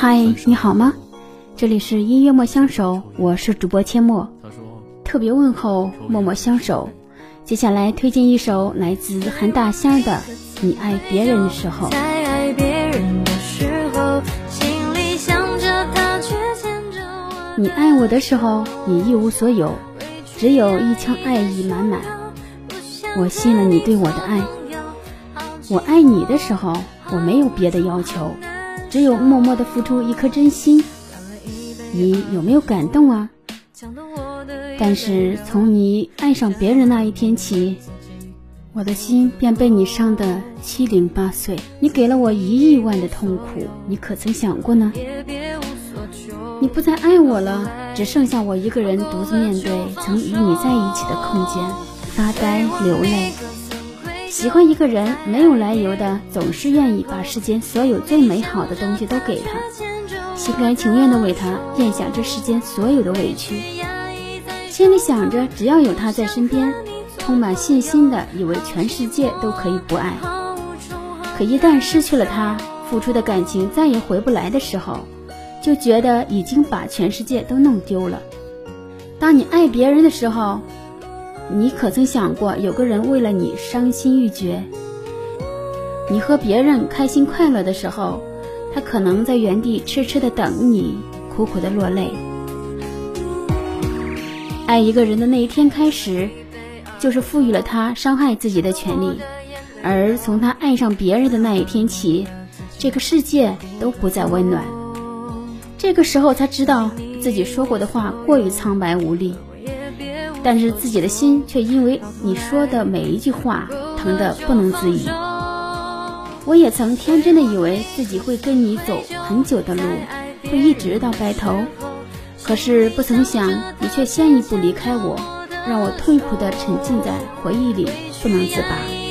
嗨，你好吗？这里是音乐莫相守，我是主播阡陌，特别问候默默相守。接下来推荐一首来自韩大仙的《你爱别人的时候》。你爱我的时候，你一无所有，只有一腔爱意满满。我信了你对我的爱。我爱你的时候，我没有别的要求，只有默默的付出一颗真心。你有没有感动啊？但是从你爱上别人那一天起，我的心便被你伤得七零八碎。你给了我一亿万的痛苦，你可曾想过呢？你不再爱我了，只剩下我一个人独自面对曾与你在一起的空间，发呆流泪。喜欢一个人没有来由的，总是愿意把世间所有最美好的东西都给他，心甘情愿的为他咽下这世间所有的委屈，心里想着只要有他在身边，充满信心的以为全世界都可以不爱。可一旦失去了他，付出的感情再也回不来的时候。就觉得已经把全世界都弄丢了。当你爱别人的时候，你可曾想过有个人为了你伤心欲绝？你和别人开心快乐的时候，他可能在原地痴痴的等你，苦苦的落泪。爱一个人的那一天开始，就是赋予了他伤害自己的权利，而从他爱上别人的那一天起，这个世界都不再温暖。这个时候才知道自己说过的话过于苍白无力，但是自己的心却因为你说的每一句话疼得不能自已。我也曾天真的以为自己会跟你走很久的路，会一直到白头，可是不曾想你却先一步离开我，让我痛苦的沉浸在回忆里不能自拔。